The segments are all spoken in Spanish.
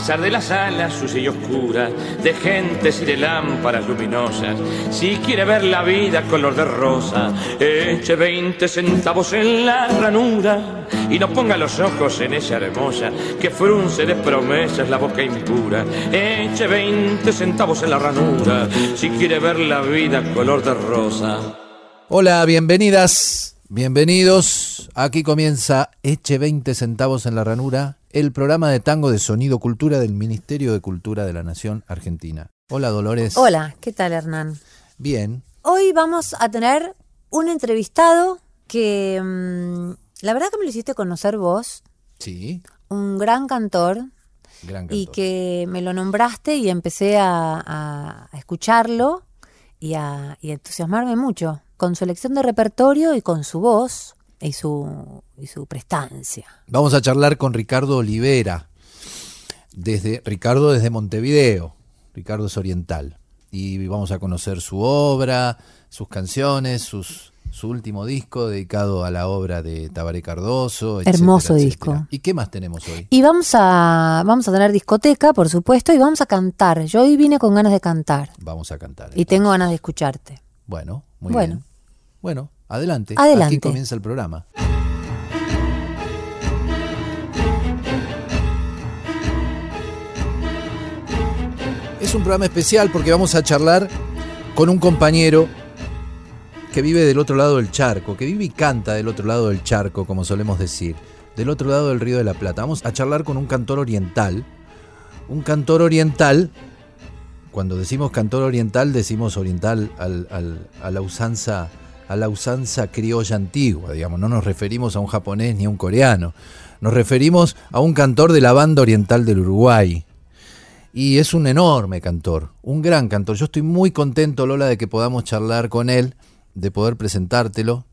Pesar de las alas sucia y oscura, de gentes y de lámparas luminosas, si quiere ver la vida color de rosa, eche 20 centavos en la ranura y no ponga los ojos en esa hermosa que frunce de promesas la boca impura. Eche 20 centavos en la ranura si quiere ver la vida color de rosa. Hola, bienvenidas, bienvenidos. Aquí comienza Eche 20 centavos en la ranura, el programa de tango de Sonido Cultura del Ministerio de Cultura de la Nación Argentina. Hola, Dolores. Hola, ¿qué tal Hernán? Bien. Hoy vamos a tener un entrevistado que mm, la verdad que me lo hiciste conocer vos, Sí, un gran cantor, gran y cantor. que me lo nombraste y empecé a, a- a escucharlo y a, y a entusiasmarme mucho con su elección de repertorio y con su voz y su, y su prestancia. Vamos a charlar con Ricardo Olivera, desde Ricardo desde Montevideo. Ricardo es oriental. Y vamos a conocer su obra, sus canciones, sus, su último disco dedicado a la obra de Tabaré Cardoso. etcétera, Hermoso etcétera. disco. ¿Y qué más tenemos hoy? Y vamos a, vamos a tener discoteca, por supuesto, y vamos a cantar. Yo hoy vine con ganas de cantar Vamos a cantar. y entonces. tengo ganas de escucharte. Bueno, muy Bueno. bien. Bueno, adelante. Adelante. Aquí comienza el programa. Es un programa especial porque vamos a charlar con un compañero que vive del otro lado del charco, que vive y canta del otro lado del charco, como solemos decir, del otro lado del río de la Plata. Vamos a charlar con un cantor oriental, un cantor oriental cuando decimos cantor oriental, decimos oriental al- al- a la usanza a la usanza criolla antigua, digamos, no nos referimos a un japonés ni a un coreano, nos referimos a un cantor de la banda oriental del Uruguay. Y es un enorme cantor, un gran cantor. Yo estoy muy contento, Lola, de que podamos charlar con él, de poder presentártelo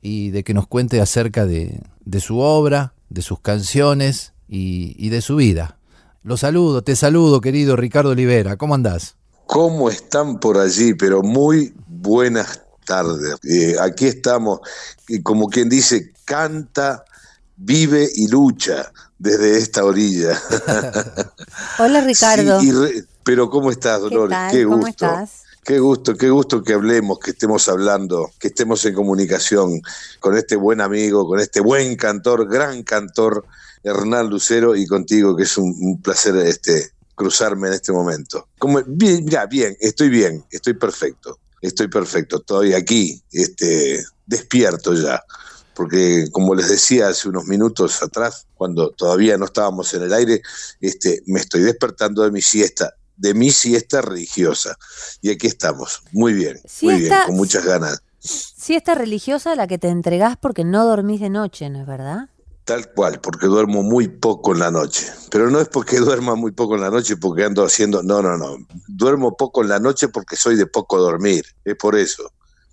y de que nos cuente acerca de, de su obra, de sus canciones y, de su vida. Lo saludo, te saludo, querido Ricardo Olivera. ¿Cómo andás? ¿Cómo están por allí? Pero muy buenas tardes. Eh, aquí estamos, y como quien dice, canta, vive y lucha desde esta orilla. Hola Ricardo. Sí, y re- pero ¿cómo estás, ¿Qué Dolores? Qué ¿Cómo gusto. estás? Qué gusto, qué gusto que hablemos, que estemos hablando, que estemos en comunicación con este buen amigo, con este buen cantor, gran cantor, Hernán Lucero, y contigo, que es un, un placer este, cruzarme en este momento. Como, bien, mira, bien, estoy bien, estoy perfecto, estoy perfecto, estoy aquí, este, despierto ya. Porque como les decía hace unos minutos atrás, cuando todavía no estábamos en el aire, este, me estoy despertando de mi siesta, de mi siesta religiosa. Y aquí estamos, muy bien, muy bien, con muchas ganas. Siesta religiosa la que te entregás porque no dormís de noche, ¿no es verdad? Tal cual, porque duermo muy poco en la noche. Pero no es porque duerma muy poco en la noche porque ando haciendo, no, no, no. Duermo poco en la noche porque soy de poco dormir, es por eso.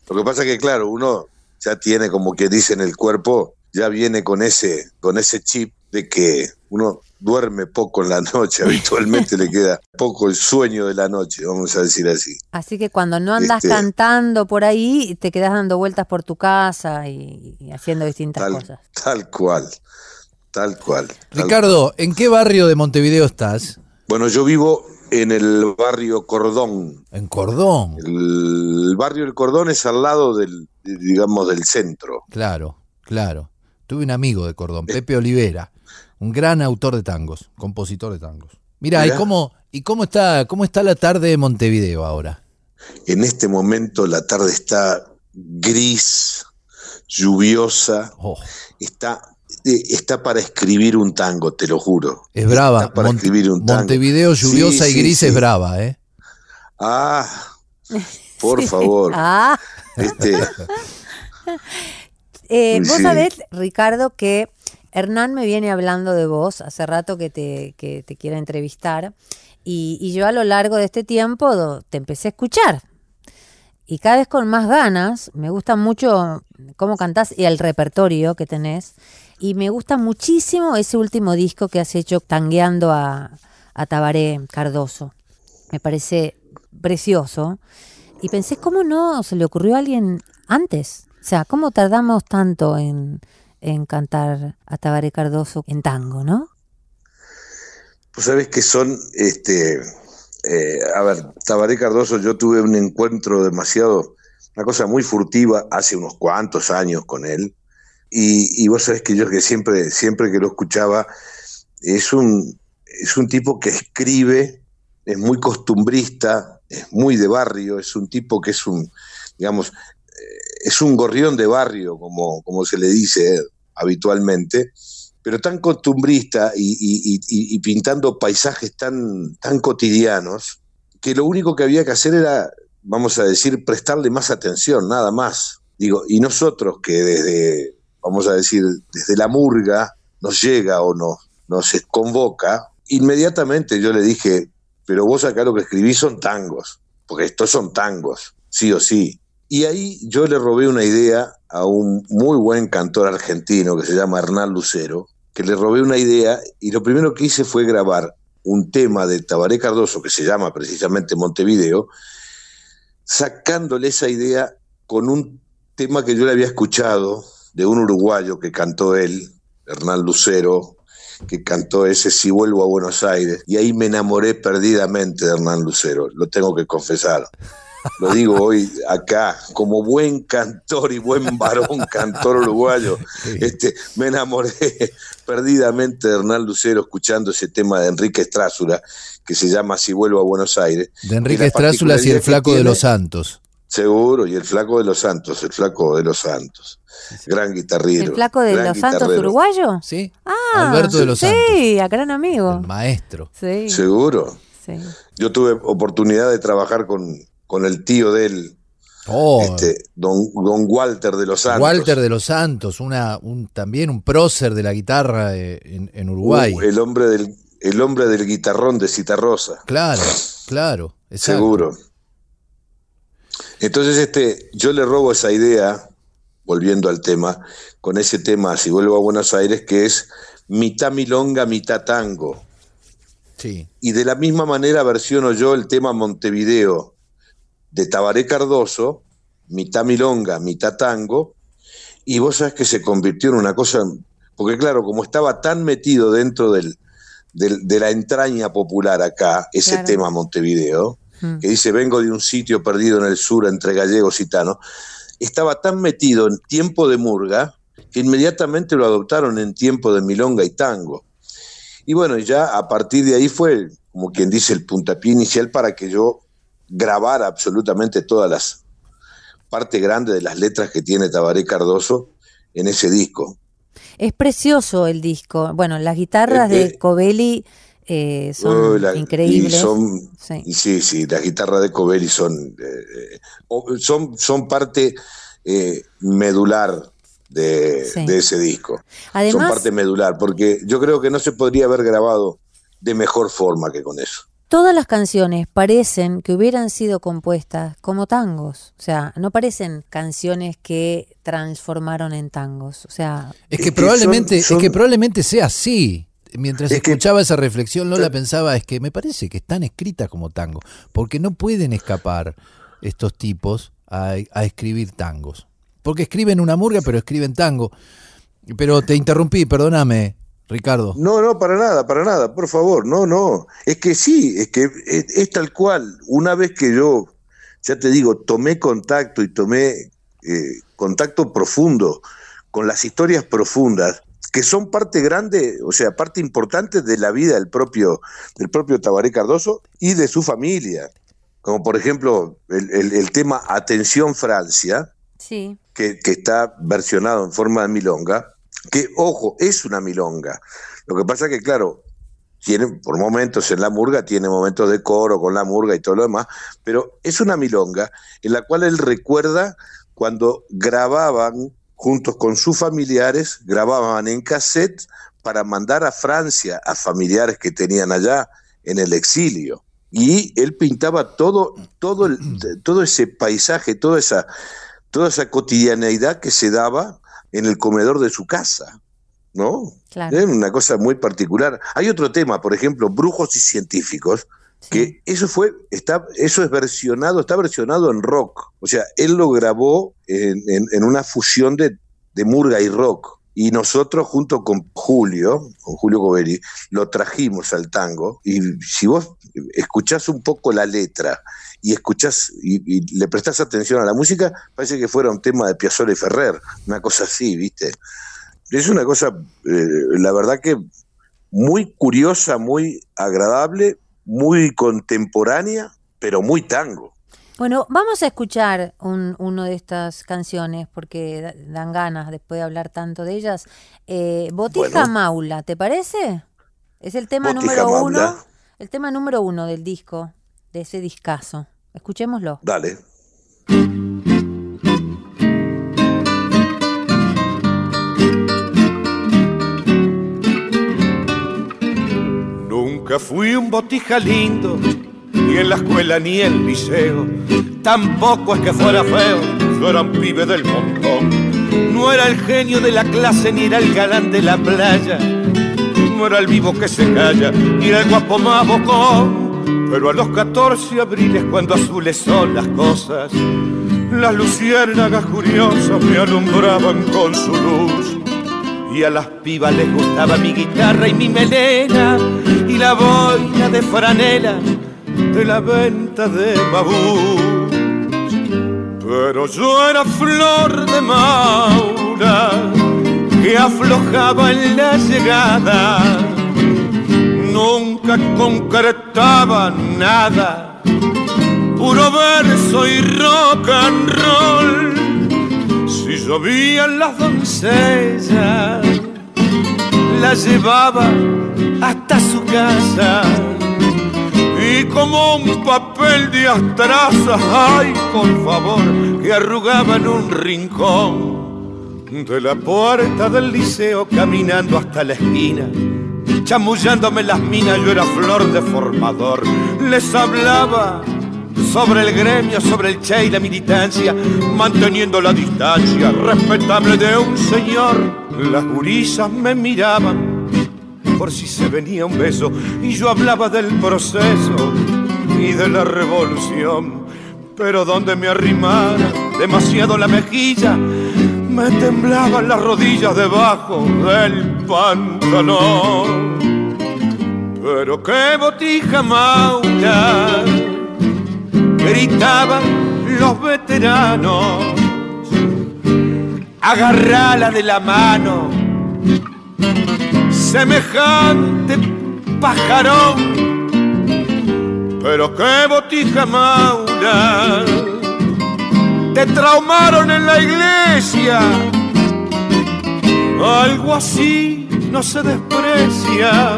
Lo que pasa que, claro, uno ya tiene, como que dice en el cuerpo, ya viene con ese, con ese chip de que uno duerme poco en la noche, habitualmente le queda poco el sueño de la noche, vamos a decir así. Así que cuando no andás Este- cantando por ahí, te quedás dando vueltas por tu casa y, y haciendo distintas Tal, cosas. tal cual, tal cual. tal Ricardo, ¿en qué barrio de Montevideo estás? Bueno, yo vivo en el barrio Cordón. En Cordón. El barrio del Cordón es al lado del, digamos, del centro. Claro, claro. Tuve un amigo de Cordón, Pepe Olivera, un gran autor de tangos, compositor de tangos. Mira, ¿y Mirá. cómo, y cómo está, cómo está la tarde de Montevideo ahora? En este momento la tarde está gris, lluviosa, Oh, está, eh, está para escribir un tango, te lo juro. es brava. Está para escribir un tango. Montevideo lluviosa Sí, y gris sí. es brava, ¿eh? Ah, por favor. Ah, Este, eh, vos sabés, Ricardo, que Hernán me viene hablando de vos hace rato que te, que te quiere entrevistar. Y, y yo a lo largo de este tiempo te empecé a escuchar. Y cada vez con más ganas, me gusta mucho cómo cantás y el repertorio que tenés. Y me gusta muchísimo ese último disco que has hecho tangueando a, a Tabaré Cardoso. Me parece precioso. Y pensé, ¿cómo no se le ocurrió a alguien antes? O sea, ¿cómo tardamos tanto en, en cantar a Tabaré Cardoso en tango, no? Pues sabes que son, este, eh, a ver, Tabaré Cardoso, yo tuve un encuentro demasiado, una cosa muy furtiva hace unos cuantos años con él, y, y vos sabés que yo que siempre, siempre que lo escuchaba, es un, es un tipo que escribe, es muy costumbrista, es muy de barrio, es un tipo que es un, digamos, es un gorrión de barrio, como, como se le dice habitualmente, pero tan costumbrista y pintando paisajes tan, tan cotidianos, que lo único que había que hacer era, vamos a decir, prestarle más atención, nada más. Digo, y nosotros que desde, vamos a decir, desde la murga nos llega o nos, nos convoca, inmediatamente yo le dije, pero vos acá lo que escribís son tangos, porque estos son tangos, sí o sí. Y ahí yo le robé una idea a un muy buen cantor argentino que se llama Hernán Lucero, que le robé una idea y lo primero que hice fue grabar un tema de Tabaré Cardoso que se llama precisamente Montevideo, sacándole esa idea con un tema que yo le había escuchado de un uruguayo que cantó él, Hernán Lucero, que cantó ese Si vuelvo a Buenos Aires, y ahí me enamoré perdidamente de Hernán Lucero, lo tengo que confesar. Lo digo hoy acá, como buen cantor y buen varón cantor uruguayo, este, me enamoré perdidamente de Hernán Lucero escuchando ese tema de Enrique Estrázula, que se llama Si vuelvo a Buenos Aires. De Enrique la Estrázulas y el Flaco de los Santos. Seguro, y el flaco de los santos, el flaco de los santos. Gran guitarrero. ¿El flaco de los Santos uruguayo? ¿Sí? Ah, Alberto de los Santos. Sí, a gran amigo. El maestro. Sí, Seguro. sí. Yo tuve oportunidad de trabajar con, con el tío de él, Oh, este, don, don Walter de los Santos. Walter de los Santos, una, un, también un prócer de la guitarra eh, en, en Uruguay. Uh, el hombre del el hombre del guitarrón de Citarrosa. Claro, claro. exacto. Seguro. Entonces, este, yo le robo esa idea, volviendo al tema, con ese tema, si vuelvo a Buenos Aires, que es mitad milonga, mitad tango. Sí. Y de la misma manera versiono yo el tema Montevideo de Tabaré Cardoso, mitad milonga, mitad tango, y vos sabés que se convirtió en una cosa, porque claro, como estaba tan metido dentro del, del- de la entraña popular acá, ese Claro. tema Montevideo, Mm. que dice vengo de un sitio perdido en el sur entre gallegos y gitanos, estaba tan metido en tiempo de murga que inmediatamente lo adoptaron en tiempo de milonga y tango. Y bueno, ya a partir de ahí fue, como quien dice, el puntapié inicial para que yo grabara absolutamente todas las parte grande de las letras que tiene Tabaré Cardoso en ese disco. Es precioso el disco. Bueno, las guitarras Eh, de eh. Covelli eh, son Oh, la- increíbles. Y son, Sí. y sí, sí, las guitarras de Covelli son, eh, eh, son, son parte eh, medular de, Sí. de ese disco. son parte medular, porque yo creo que no se podría haber grabado de mejor forma que con eso. Todas las canciones parecen que hubieran sido compuestas como tangos. O sea, no parecen canciones que transformaron en tangos. O sea, Es Es que probablemente, son- es que probablemente sea así. Mientras Es que- escuchaba esa reflexión, Lola pensaba, es que me parece que están escritas como tango, porque no pueden escapar estos tipos a, a escribir tangos. Porque escriben una murga, pero escriben tango. Pero te interrumpí, perdóname, Ricardo. No, no, para nada, para nada, por favor, no, no. Es que sí, es que es, es tal cual. Una vez que yo, ya te digo, tomé contacto y tomé eh, contacto profundo con las historias profundas, que son parte grande, o sea, parte importante de la vida del propio, del propio Tabaré Cardoso y de su familia. Como por ejemplo el, el- el tema Atención Francia, sí. que, que está versionado en forma de milonga, que, ojo, es una milonga. Lo que pasa que, claro, tiene por momentos en la murga, tiene momentos de coro con la murga y todo lo demás, pero es una milonga en la cual él recuerda cuando grababan juntos con sus familiares, grababan en cassette para mandar a Francia a familiares que tenían allá en el exilio. Y él pintaba todo, todo, todo ese paisaje, toda esa, toda esa cotidianeidad que se daba en el comedor de su casa. ¿No? Es una cosa muy particular. Hay otro tema, por ejemplo, brujos y científicos, que eso fue, está, eso es versionado, está versionado en rock. O sea, él lo grabó en, una fusión de, de, murga y rock. Y nosotros, junto con Julio, con Julio Goveri, lo trajimos al tango. Y si vos escuchás un poco la letra y escuchás y, le prestás atención a la música, parece que fuera un tema de Piazzolla y Ferrer, una cosa así, ¿viste? Es una cosa, eh, la verdad que muy curiosa, muy agradable, muy contemporánea, pero muy tango. Bueno, vamos a escuchar un, uno de estas canciones porque dan ganas después de hablar tanto de ellas. Eh, Botija Maula, ¿te parece? Es el tema número uno, el tema número uno del disco, de ese discazo. Escuchémoslo. Dale. Nunca fui un botija lindo, ni en la escuela ni el liceo. Tampoco es que fuera feo, yo era un pibe del montón. No era el genio de la clase, ni era el galán de la playa. No era el vivo que se calla, ni era el guapo más bocón. Pero a los 14 abriles, cuando azules son las cosas, las luciérnagas curiosas me alumbraban con su luz y a las pibas les gustaba mi guitarra y mi melena y la boina de franela de la venta de babú. Pero yo era flor de maura que aflojaba en la llegada, nunca concretaba nada, puro verso y rock and roll si llovían las doncellas, la llevaba hasta su casa. Y como un papel de astraza, ay, por favor, que arrugaba en un rincón de la puerta del liceo, caminando hasta la esquina chamullándome las minas, yo era flor de formador. Les hablaba sobre el gremio, sobre el che y la militancia, manteniendo la distancia respetable de un señor. Las gurisas me miraban por si se venía un beso y yo hablaba del proceso y de la revolución. Pero donde me arrimara demasiado la mejilla, me temblaban las rodillas debajo del pantalón. Pero qué botija maula gritaban los veteranos. Agarrala de la mano, semejante pajarón. Pero qué botija maura, te traumaron en la iglesia. Algo así no se desprecia,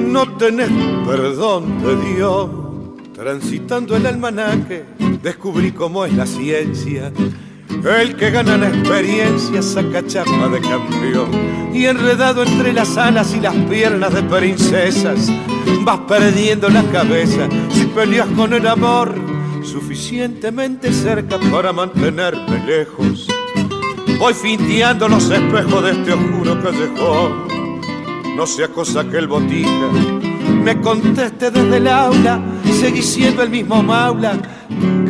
no tenés perdón de Dios. Transitando el almanaque, descubrí cómo es la ciencia. El que gana la experiencia saca chapa de campeón. Y enredado entre las alas y las piernas de princesas, vas perdiendo la cabeza si peleas con el amor suficientemente cerca para mantenerme lejos. Voy finteando los espejos de este oscuro callejón. No sea cosa que el botija me conteste desde el aula seguí siendo el mismo maula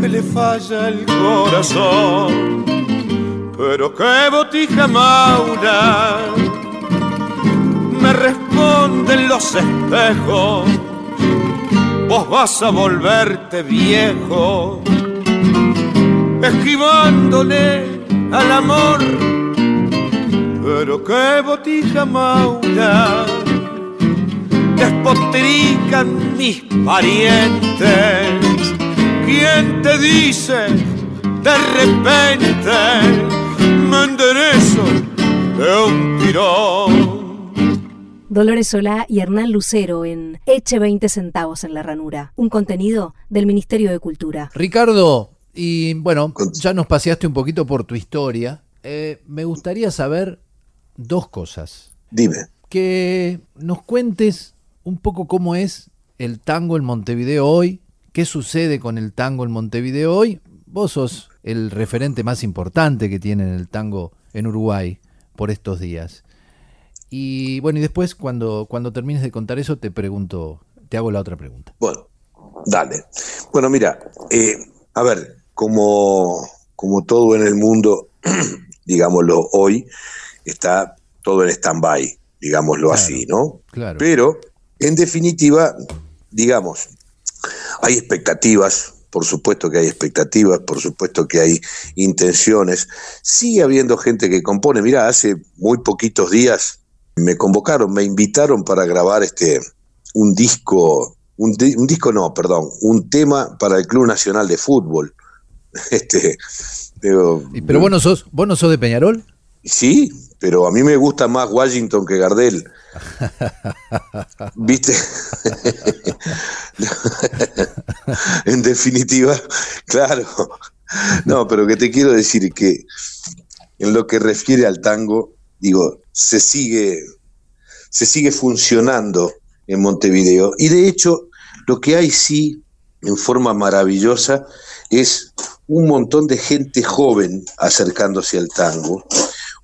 que le falla el corazón. Pero qué botija maula me responden los espejos. Vos vas a volverte viejo, esquivándole al amor. Pero qué botija maula despotrican mis parientes. ¿Quién te dice de repente me enderezo de un tirón. Dolores Solá y Hernán Lucero en Eche 20 centavos en la ranura, un contenido del Ministerio de Cultura. Ricardo, y bueno, ya nos paseaste un poquito por tu historia. Eh, me gustaría saber dos cosas. Dime. Que nos cuentes un poco cómo es el tango en Montevideo hoy, qué sucede con el tango en Montevideo hoy. Vos sos el referente más importante que tiene el tango en Uruguay por estos días. Y bueno, y después cuando, cuando termines de contar eso te pregunto, te hago la otra pregunta. Bueno, dale. Bueno, mira, eh, a ver, como, como todo en el mundo, digámoslo hoy, está todo en stand-by, digámoslo Claro, así, ¿no? claro. Pero, en definitiva, digamos, hay expectativas, por supuesto que hay expectativas, por supuesto que hay intenciones. Sigue habiendo gente que compone. Mira, hace muy poquitos días me convocaron, me invitaron para grabar este un disco, un, di- un disco no, perdón, un tema para el Club Nacional de Fútbol. Este, pero, Y- Pero vos no sos, vos no sos de Peñarol. Sí, pero a mí me gusta más Washington que Gardel. ¿Viste? en definitiva, claro. No, pero que te quiero decir que en lo que refiere al tango, digo, se sigue, se sigue funcionando en Montevideo. Y de hecho, lo que hay sí, en forma maravillosa, es un montón de gente joven acercándose al tango.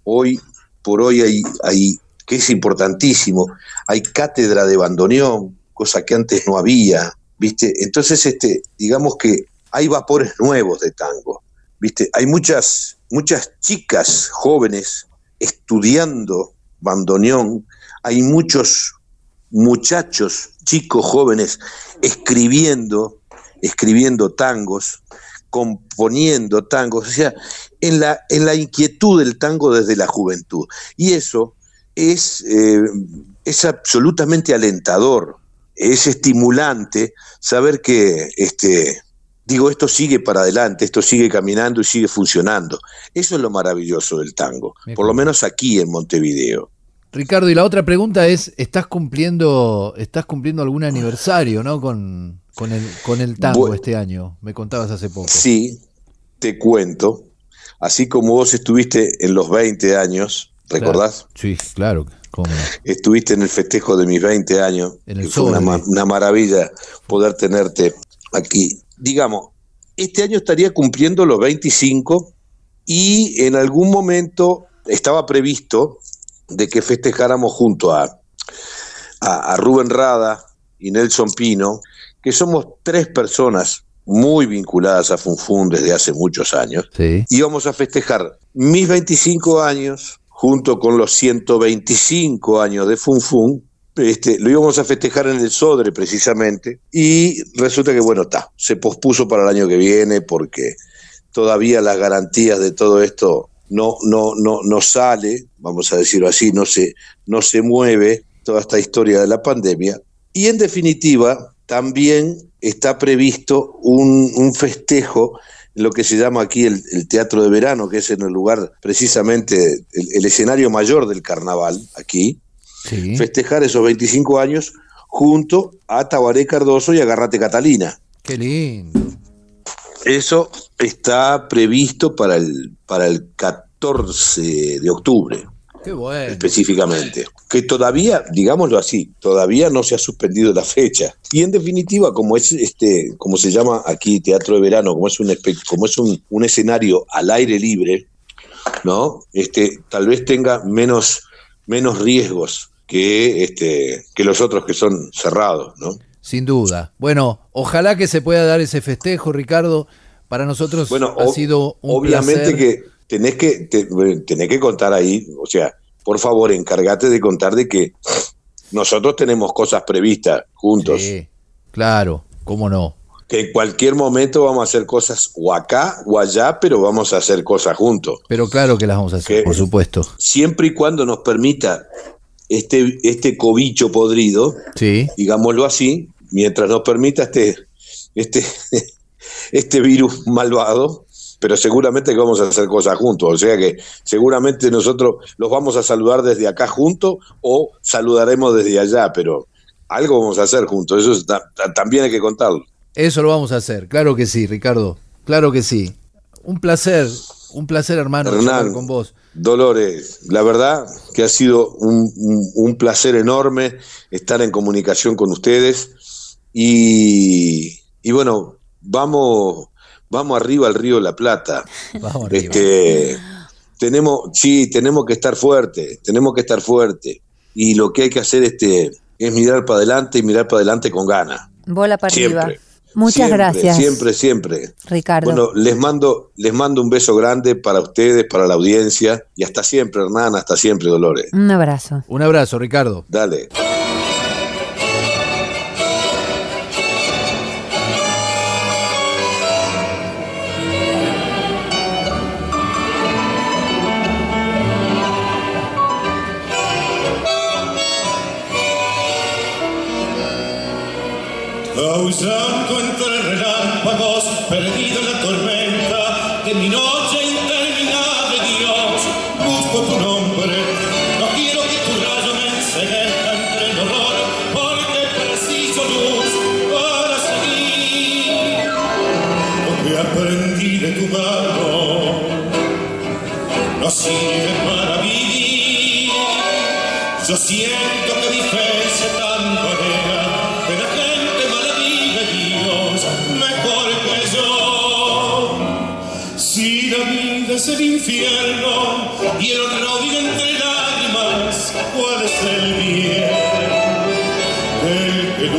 Hoy por hoy hay, que es importantísimo, hay cátedra de bandoneón, cosa que antes no había, ¿viste? Entonces, este, digamos que hay vapores nuevos de tango, ¿viste? Hay muchas, muchas chicas jóvenes estudiando bandoneón, hay muchos muchachos, chicos jóvenes, escribiendo, escribiendo tangos, componiendo tangos, o sea, en la, en la inquietud del tango desde la juventud. Y eso es, eh, es absolutamente alentador, es estimulante saber que, este, digo, esto sigue para adelante, esto sigue caminando y sigue funcionando. Eso es lo maravilloso del tango, por lo menos aquí en Montevideo. Ricardo, y la otra pregunta es, ¿estás cumpliendo, estás cumpliendo algún aniversario, ¿no? Con, con el, con el tango este año. Me contabas hace poco. Sí, te cuento, así como vos estuviste en los 20 años, ¿recordás? Sí, claro. cómo. Estuviste en el festejo de mis 20 años, En el que fue una, una maravilla poder tenerte aquí. Digamos, este año estaría cumpliendo los 25 y en algún momento estaba previsto de que festejáramos junto a, a, a Rubén Rada y Nelson Pino, que somos tres personas muy vinculadas a Funfun desde hace muchos años, Sí. íbamos a festejar mis 25 años junto con los 125 años de Funfun. Este, lo íbamos a festejar en el Sodre precisamente y resulta que bueno, está, se pospuso para el año que viene porque todavía las garantías de todo esto no, no, no, no sale, vamos a decirlo así, no se, no se mueve toda esta historia de la pandemia. Y en definitiva, también está previsto un, un festejo en lo que se llama aquí el, el Teatro de Verano, que es en el lugar precisamente, el, el escenario mayor del carnaval, aquí, Sí. festejar esos 25 años junto a Tabaré Cardoso y Agarrate Catalina. Qué lindo. Eso está previsto para el, para el 14 de octubre, Qué bueno. específicamente. Que todavía, digámoslo así, todavía no se ha suspendido la fecha. Y en definitiva, como es este, como se llama aquí Teatro de Verano, como es un como es un, un escenario al aire libre, ¿no? Este, tal vez tenga menos, menos riesgos que este, que los otros que son cerrados, ¿no? Sin duda. Bueno, ojalá que se pueda dar ese festejo, Ricardo. Para nosotros Bueno, ha sido un obviamente placer. que tenés que te- tenés que contar ahí, o sea, por favor, encárgate de contar de que nosotros tenemos cosas previstas juntos, Sí, claro, cómo no. que en cualquier momento vamos a hacer cosas o acá o allá, pero vamos a hacer cosas juntos, Pero claro que las vamos a hacer, por supuesto. siempre y cuando nos permita este este cobicho podrido, Sí, digámoslo así, mientras nos permita este este este virus malvado, pero seguramente que vamos a hacer cosas juntos, o sea que seguramente nosotros los vamos a saludar desde acá juntos o saludaremos desde allá, pero algo vamos a hacer juntos, eso también hay que contarlo. Eso lo vamos a hacer, claro que sí, Ricardo, claro que sí. Un placer, un placer hermano Hernán, con vos. Dolores, la verdad que ha sido un, placer enorme estar en comunicación con ustedes y, bueno, vamos, vamos arriba al río de la Plata. Vamos arriba. Este, tenemos, sí, tenemos que estar fuerte, tenemos que estar fuerte y lo que hay que hacer este, es mirar para adelante y mirar para adelante con ganas. Bola para arriba. Muchas gracias. Siempre, siempre. Ricardo. Bueno, les mando, les mando un beso grande para ustedes, para la audiencia y hasta siempre, Hernán, hasta siempre, Dolores. Un abrazo. Un abrazo, Ricardo. Dale. Causando entre relámpagos, perdido en la tormenta de mi noche interminable, Dios, busco tu nombre. No quiero que tu rayo me enseguezca entre el horror, porque preciso luz para seguir. Lo que aprendí de tu mano no sirve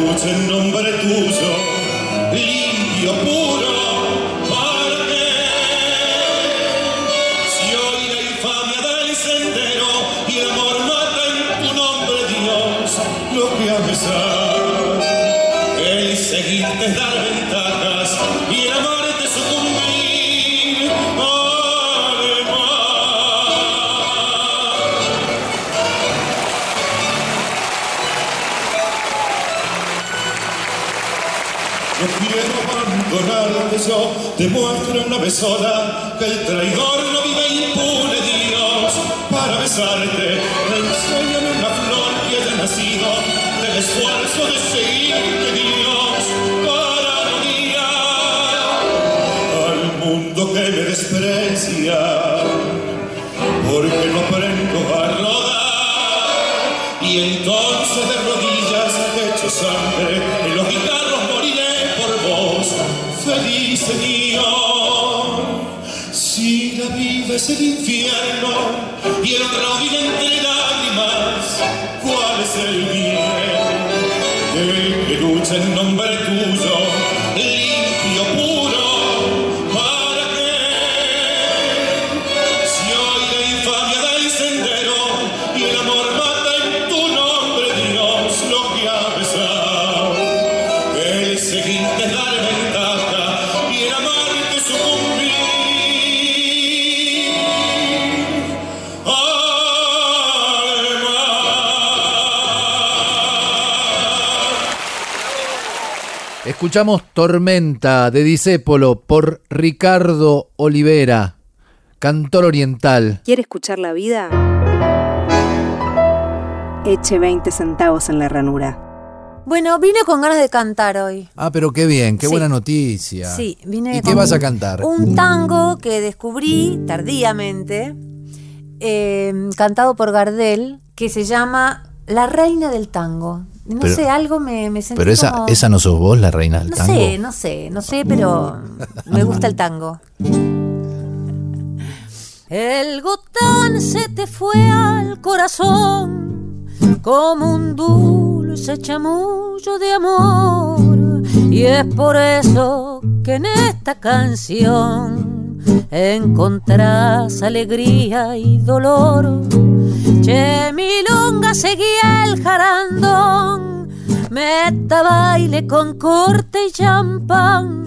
El que lucha en nombre abandonarte yo, demuestra una vez sola que el traidor no vive impune, Dios, para besarte. Enséñame una flor que haya nacido del esfuerzo de seguirte, Dios, para no mirar al mundo que me desprecia, es el infierno y el rodillo entre lágrimas, ¿cuál es el bien? El que lucha en nombre tuyo, Escuchamos Tormenta de Disépolo por Ricardo Olivera, cantor oriental. ¿Quiere escuchar la vida? Eche 20 centavos en la ranura. Bueno, vine con ganas de cantar hoy. Ah, pero qué bien, qué Sí. buena noticia. Sí, vine ¿Y con qué vas a cantar? Un tango que descubrí tardíamente, eh, cantado por Gardel, que se llama La Reina del Tango. No Pero- sé, algo me, me sentí Pero esa, como- esa no sos vos, la reina del No tango. sé, no sé, no sé, pero me gusta el tango. El gotán se te fue al corazón como un dulce chamullo de amor. Y es por eso que en esta canción encontrás alegría y dolor. Che, milonga seguía el jarandón, meta baile con corte y champán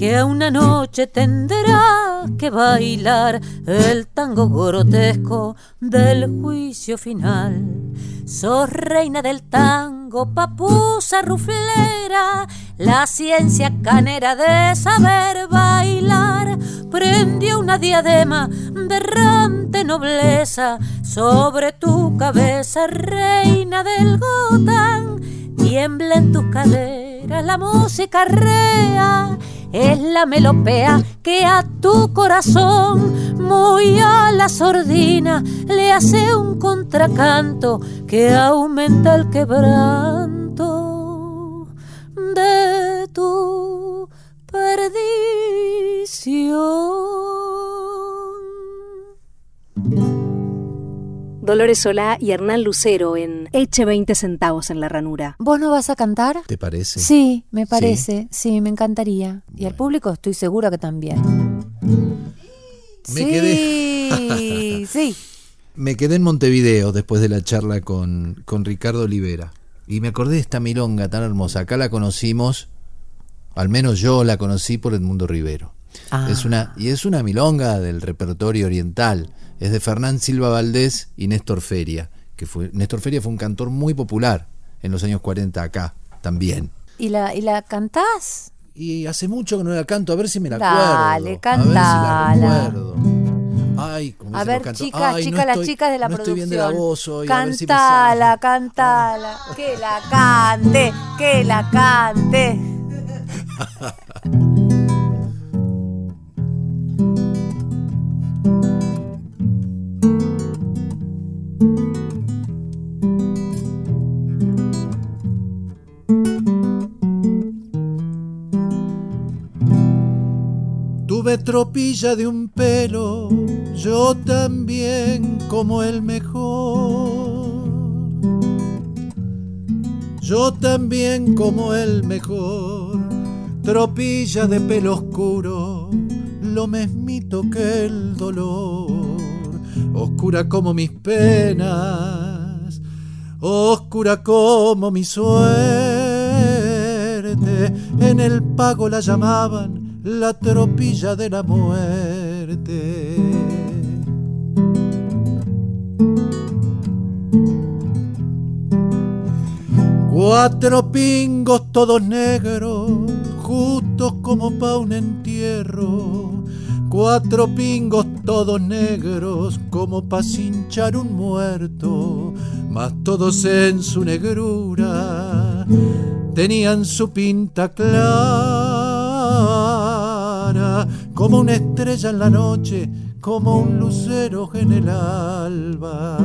que una noche tendrá que bailar el tango grotesco del juicio final. Sos reina del tango tengo papusa ruflera, la ciencia canera de saber bailar. Prendió una diadema de errante nobleza sobre tu cabeza, reina del Gotán. Tiembla en tus caderas la música rea es la melopea que a tu corazón, muy a la sordina, le hace un contracanto que aumenta el quebranto de tu perdición. Dolores Solá y Hernán Lucero en Eche 20 centavos en la ranura. ¿Vos no vas a cantar? ¿Te parece? Sí, me parece. Sí, me encantaría. Y al público estoy segura que también. Me sí, quedé- sí. Me quedé en Montevideo después de la charla con, con Ricardo Olivera. Y me acordé de esta milonga tan hermosa. Acá la conocimos, al menos yo la conocí por Edmundo Rivero. Ah. Es una, y es una milonga del repertorio oriental. Es de Fernán Silva Valdés y Néstor Feria. Que fue, Néstor Feria fue un cantor muy popular en los años 40 acá también. ¿Y la, ¿Y la cantás? Y hace mucho que no la canto, a ver si me la Dale, acuerdo. A ver si la cantala. recuerdo. Ay, como A dicen los ver, cantos, chicas, "Ay, no chicas, las estoy- chicas de la no estoy producción. bien de la voz hoy, a ver si cantala, sale". cantala. Que la cante, que la cante. Tuve tropilla de un pelo, yo también como el mejor. Yo también como el mejor, tropilla de pelo oscuro, lo mismito que el dolor, oscura como mis penas, oscura como mi suerte. En el pago la llamaban la tropilla de la muerte. Cuatro pingos todos negros, justos como pa' un entierro. Cuatro pingos todos negros, como pa' cinchar un muerto, mas todos en su negrura tenían su pinta clara, como una estrella en la noche, como un lucero en el alba.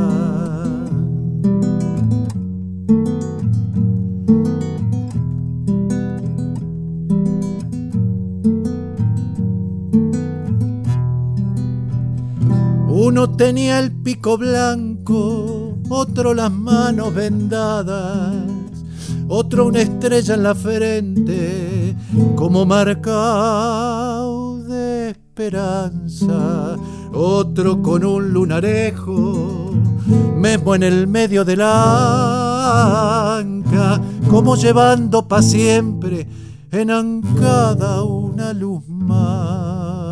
Uno tenía el pico blanco, otro las manos vendadas, otro una estrella en la frente, como marcado de esperanza, otro con un lunarejo, mismo en el medio de la anca, como llevando pa' siempre en ancada una luz mala.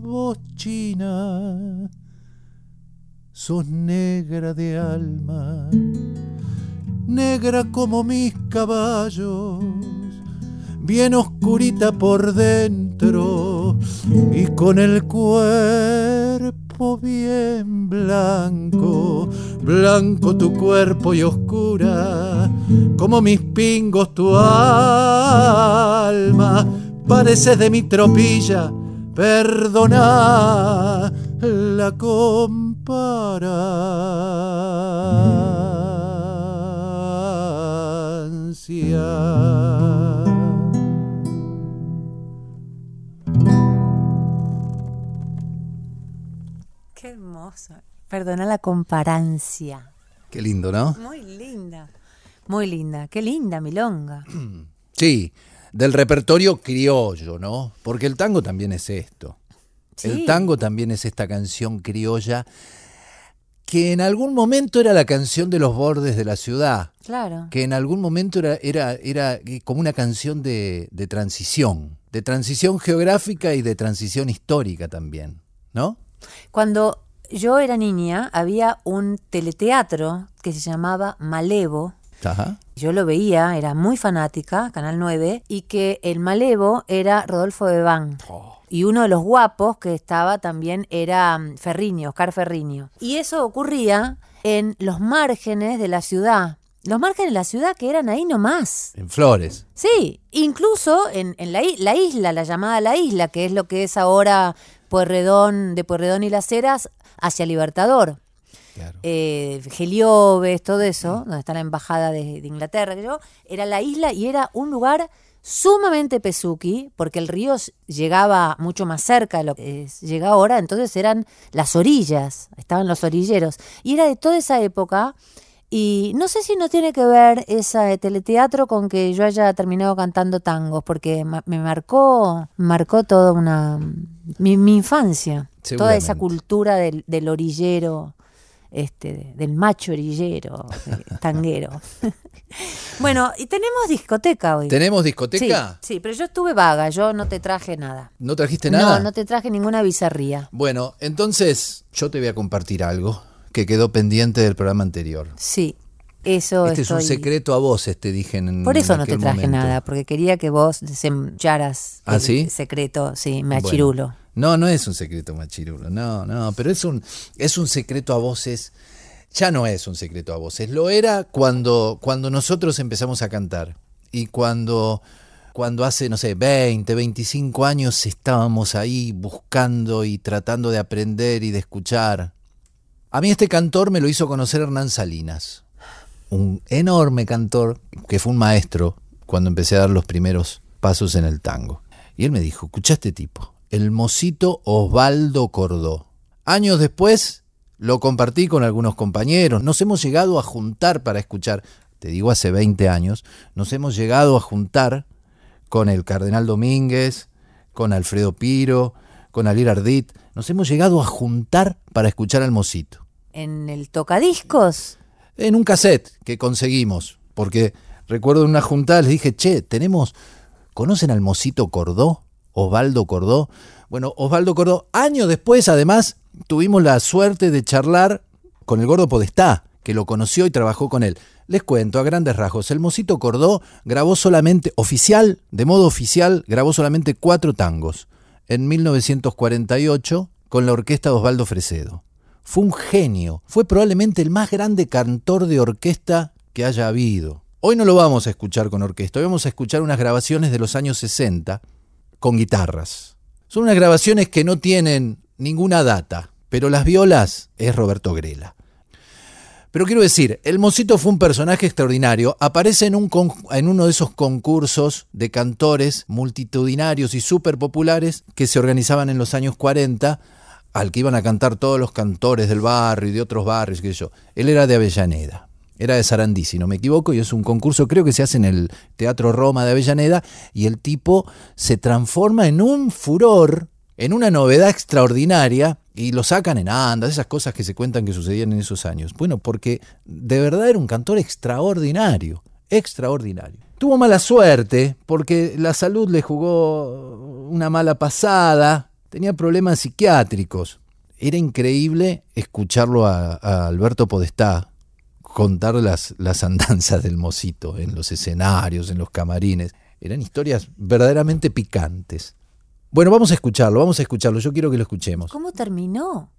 Vos, China, sos negra de alma, negra como mis caballos, bien oscurita por dentro y con el cuerpo bien blanco, blanco tu cuerpo y oscura, como mis pingos tu alma, pareces de mi tropilla, perdona la comparancia. Qué hermoso. Perdona la comparancia. Qué lindo, ¿no? Muy linda. Muy linda. Qué linda, Milonga. Sí, del repertorio criollo, ¿no? Porque el tango también es esto. El tango también es esta canción criolla que en algún momento era la canción de los bordes de la ciudad, Claro. que en algún momento era, era, era como una canción de, de transición, de transición geográfica y de transición histórica también, ¿no? Cuando yo era niña, había un teleteatro que se llamaba Malevo. Ajá. Yo lo veía, era muy fanática, Canal 9, y que el Malevo era Rodolfo Bebán. Y uno de los guapos que estaba también era mm, Ferriño, Oscar Ferriño. Y eso ocurría en los márgenes de la ciudad. Los márgenes de la ciudad que eran ahí nomás. En Flores. Sí, incluso en, en la, isla, la llamada la isla, que es lo que es ahora Pueyrredón, de Pueyrredón y Las Heras hacia Libertador. Claro. Eh, Gelioves, todo eso, donde está la embajada de, de Inglaterra, yo, era la isla y era un lugar sumamente pesuqui, porque el río llegaba mucho más cerca de lo que llega ahora, entonces eran las orillas, estaban los orilleros, y era de toda esa época, y no sé si no tiene que ver ese teleteatro con que yo haya terminado cantando tangos, porque me marcó, marcó toda una mi, mi infancia, toda esa cultura del, del orillero, este, de- del macho orillero, eh, tanguero. bueno, y tenemos discoteca hoy. ¿Tenemos discoteca? Sí, sí, pero yo estuve vaga, yo no te traje nada. ¿No trajiste nada? No, no te traje ninguna bizarría. Bueno, entonces yo te voy a compartir algo que quedó pendiente del programa anterior. Sí, eso Este es un secreto a voces, te dije en Por eso en no te traje momento. nada, porque quería que vos desemcharas ¿Ah, el sí? secreto, sí, me Bueno. No, no es un secreto machirulo, no, no, pero es un, es un secreto a voces. Ya no es un secreto a voces. Lo era cuando, cuando nosotros empezamos a cantar y cuando, cuando hace, no sé, 20, 25 años estábamos ahí buscando y tratando de aprender y de escuchar. A mí este cantor me lo hizo conocer Hernán Salinas, un enorme cantor que fue un maestro cuando empecé a dar los primeros pasos en el tango. Y él me dijo, escucha este tipo, el mocito Osvaldo Cordó. Años después lo compartí con algunos compañeros, nos hemos llegado a juntar para escuchar, te digo hace 20 años, nos hemos llegado a juntar con el Cardenal Domínguez, con Alfredo Piro, con Alir Ardit, nos hemos llegado a juntar para escuchar al mocito En el tocadiscos, en un cassette que conseguimos, porque recuerdo en una juntada les dije, che, tenemos, ¿conocen al Mosito Cordó? Osvaldo Cordó. Bueno, Osvaldo Cordó, años después además tuvimos la suerte de charlar con el gordo Podestá, que lo conoció y trabajó con él. Les cuento a grandes rasgos, el Mosito Cordó grabó solamente, oficial, de modo oficial, grabó solamente cuatro tangos en 1948 con la orquesta de Osvaldo Fresedo. Fue un genio, fue probablemente el más grande cantor de orquesta que haya habido. Hoy no lo vamos a escuchar con orquesta, hoy vamos a escuchar unas grabaciones de los años 60 con guitarras. Son unas grabaciones que no tienen ninguna data, pero las violas es Roberto Grela. Pero quiero decir, el Mocito fue un personaje extraordinario. Aparece en uno de esos concursos de cantores multitudinarios y súper populares que se organizaban en los años 40, al que iban a cantar todos los cantores del barrio y de otros barrios, qué sé yo. Él era de Avellaneda. Era de Sarandí, si no me equivoco, y es un concurso, creo que se hace en el Teatro Roma de Avellaneda, y el tipo se transforma en un furor, en una novedad extraordinaria, y lo sacan en andas, esas cosas que se cuentan que sucedían en esos años. Bueno, porque de verdad era un cantor extraordinario, extraordinario. Tuvo mala suerte, porque la salud le jugó una mala pasada, tenía problemas psiquiátricos. Era increíble escucharlo a, a Alberto Podestá contar las, las andanzas del mocito en los escenarios, en los camarines. Eran historias verdaderamente picantes. Bueno, vamos a escucharlo, vamos a escucharlo. Yo quiero que lo escuchemos. ¿cómo terminó?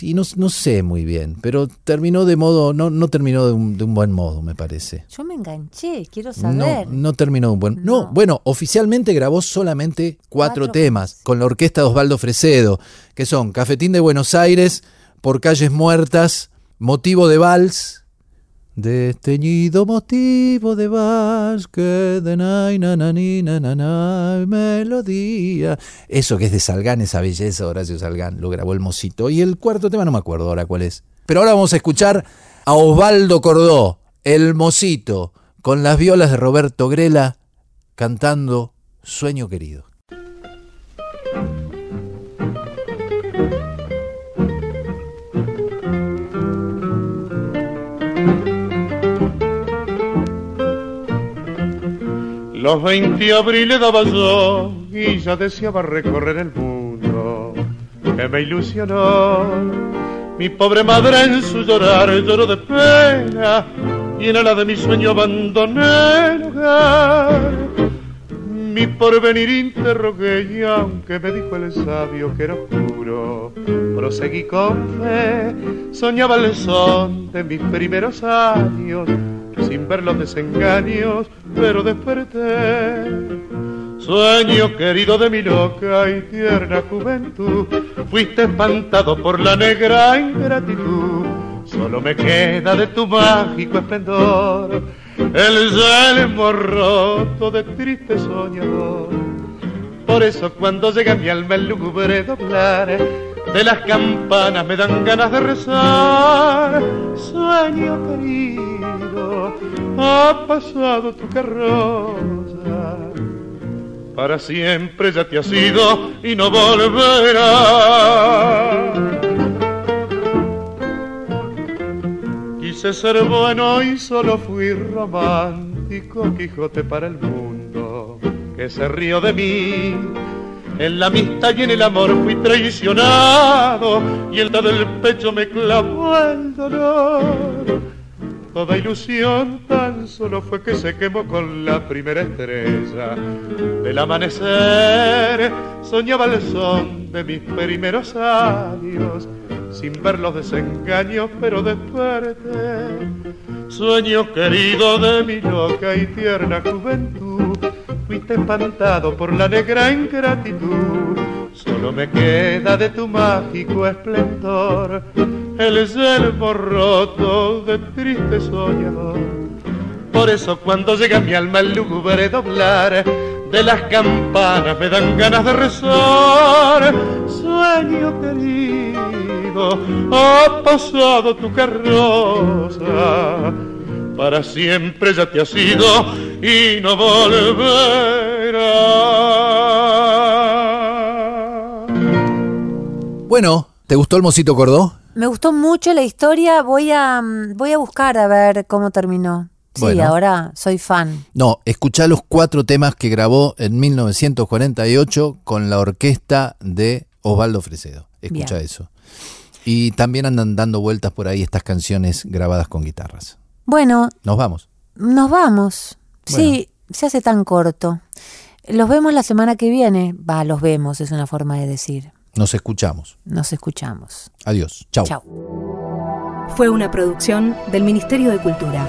Y no, no sé muy bien, pero terminó de modo, no, no terminó de un, de un buen modo, me parece. Yo me enganché, quiero No, saber. no terminó de un buen. No. No. bueno, oficialmente grabó solamente cuatro, Cuatro temas con la orquesta de Osvaldo Fresedo, que son Cafetín de Buenos Aires, Por Calles Muertas, Motivo de Vals, Desteñido motivo de vals que de na, na, na, na, na, melodía. Eso que es de Salgán, esa belleza, Horacio Salgán, lo grabó el Mocito. Y el cuarto tema no me acuerdo ahora cuál es. Pero ahora vamos a escuchar a Osvaldo Cordó, el Mocito, con las violas de Roberto Grela, cantando Sueño Querido. Los 20 abriles daba yo y ya deseaba recorrer el mundo. que me ilusionó. Mi pobre madre en su llorar lloró de pena y en la de mi sueño abandoné el hogar. Mi porvenir interrogué y aunque me dijo el sabio que era oscuro, proseguí con fe, soñaba el son de mis primeros años, sin ver los desengaños, pero desperté. Sueño querido de mi loca y tierna juventud, fuiste espantado por la negra ingratitud. Solo me queda de tu mágico esplendor el yelmo roto de triste soñador. Por eso cuando llega mi alma el lúgubre doblar, de las campanas me dan ganas de rezar. Sueño querido, ha pasado tu carroza para siempre ya te has ido y no volverá. Quise ser bueno y solo fui romántico, Quijote para el mundo, que se rió de mí. En la amistad y en el amor fui traicionado y el del pecho me clavó el dolor Toda ilusión tan solo fue que se quemó con la primera estrella del amanecer. Soñaba el son de mis primeros años, sin ver los desengaños, pero desperté. Sueño querido de mi loca y tierna juventud, fuiste espantado por la negra ingratitud. Solo me queda de tu mágico esplendor el yelmo roto de triste soñador. Por eso cuando llega mi alma el lúgubre doblar de las campanas me dan ganas de rezar. Sueño querido, ha pasado tu carroza, para siempre ya te has ido y no volverá. Bueno, ¿te gustó el Mosito Cordó? Me gustó mucho la historia. Voy a, mm, voy a buscar a ver cómo terminó. Sí, Bueno. ahora soy fan. No, escuchá los cuatro temas que grabó en 1948 con la orquesta de Osvaldo Fresedo. Escucha Bien. eso. Y también andan dando vueltas por ahí estas canciones grabadas con guitarras. Bueno, Nos vamos. nos vamos. Sí, se hace tan corto. Los vemos la semana que viene. Va, los vemos, es una forma de decir. Nos escuchamos. Nos escuchamos. Adiós. Chao. Chao. Fue una producción del Ministerio de Cultura.